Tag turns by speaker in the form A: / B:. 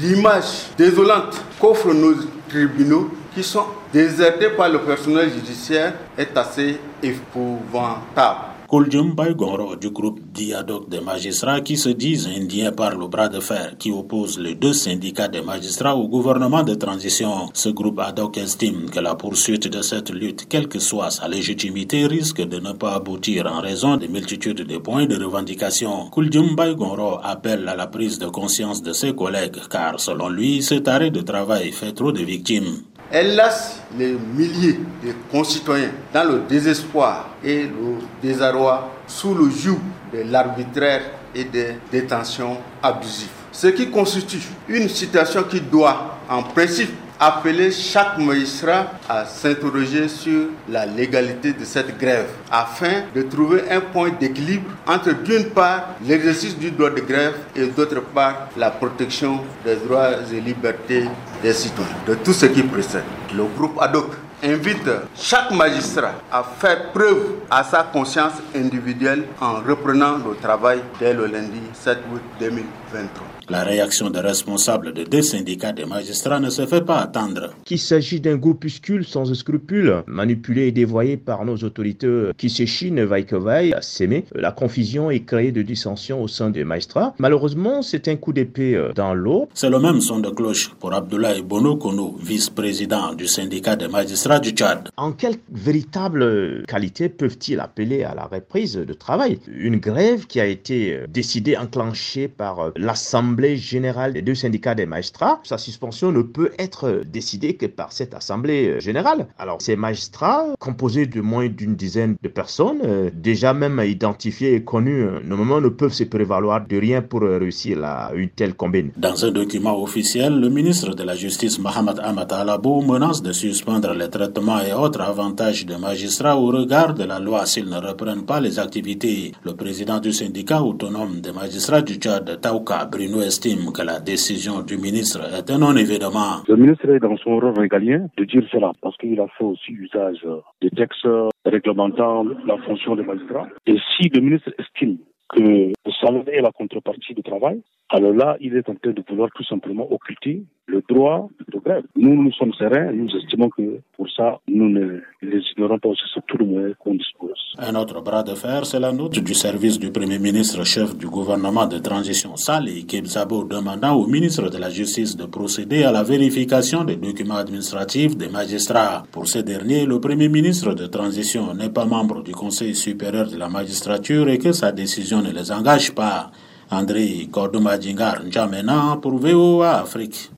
A: l'image désolante qu'offrent nos tribunaux qui sont désertés par le personnel judiciaire est assez épouvantable.
B: Koljum Baigoro du groupe Diadoc des magistrats qui se disent indiens par le bras de fer qui oppose les deux syndicats des magistrats au gouvernement de transition. Ce groupe ad hoc estime que la poursuite de cette lutte, quelle que soit sa légitimité, risque de ne pas aboutir en raison des multitudes de points de revendication. Koljum Baigoro appelle à la prise de conscience de ses collègues car selon lui, cet arrêt de travail fait trop de victimes.
A: Elle laisse les milliers de concitoyens dans le désespoir et le désarroi sous le joug de l'arbitraire et des détentions abusives. Ce qui constitue une situation qui doit, en principe, appeler chaque magistrat à s'interroger sur la légalité de cette grève afin de trouver un point d'équilibre entre d'une part l'exercice du droit de grève et d'autre part la protection des droits et libertés des citoyens, de tout ce qui précède. Le groupe ADOC invite chaque magistrat à faire preuve à sa conscience individuelle en reprenant le travail dès le lundi 7 août 2023.
B: La réaction des responsables de deux syndicats des magistrats ne se fait pas attendre.
C: Qu'il s'agit d'un groupuscule sans scrupules, manipulé et dévoyé par nos autorités qui s'échinent vaille que vaille à s'aimer, la confusion est créée de dissensions au sein des magistrats. Malheureusement, c'est un coup d'épée dans l'eau.
B: C'est le même son de cloche pour Abdoulaye Bono Kono, vice-président du syndicat des magistrats du Tchad.
C: En quelle véritable qualité peuvent-ils appeler à la reprise de travail? Une grève qui a été décidée, enclenchée par l'Assemblée générale des deux syndicats des magistrats, sa suspension ne peut être décidée que par cette assemblée générale. Alors ces magistrats, composés de moins d'une dizaine de personnes, déjà même identifiés et connus, normalement ne peuvent se prévaloir de rien pour réussir la, une telle combine.
B: Dans un document officiel, le ministre de la Justice Mohamed Ahmad Alabou menace de suspendre les traitements et autres avantages des magistrats au regard de la loi s'ils ne reprennent pas les activités. Le président du syndicat autonome des magistrats du Tchad, Taouka Bruno estime que la décision du ministre est un non-événement.
D: Le ministre est dans son rôle régalien de dire cela parce qu'il a fait aussi usage des textes réglementant la fonction des magistrats. Et si le ministre estime que le salaire est la contrepartie du travail, alors là, il est en train de vouloir tout simplement occulter le droit de grève. Nous, nous sommes sereins, nous estimons que pour ça, nous ne les ignorons pas aussi sur tout le moyen qu'on dispose.
B: Un autre bras de fer, c'est la note du service du Premier ministre chef du gouvernement de transition Sali Kebzabo demandant au ministre de la Justice de procéder à la vérification des documents administratifs des magistrats. Pour ces derniers, le Premier ministre de transition n'est pas membre du Conseil supérieur de la magistrature et que sa décision ne les engage pas. André Kordouma Djingar N'Djamena pour VOA Afrique.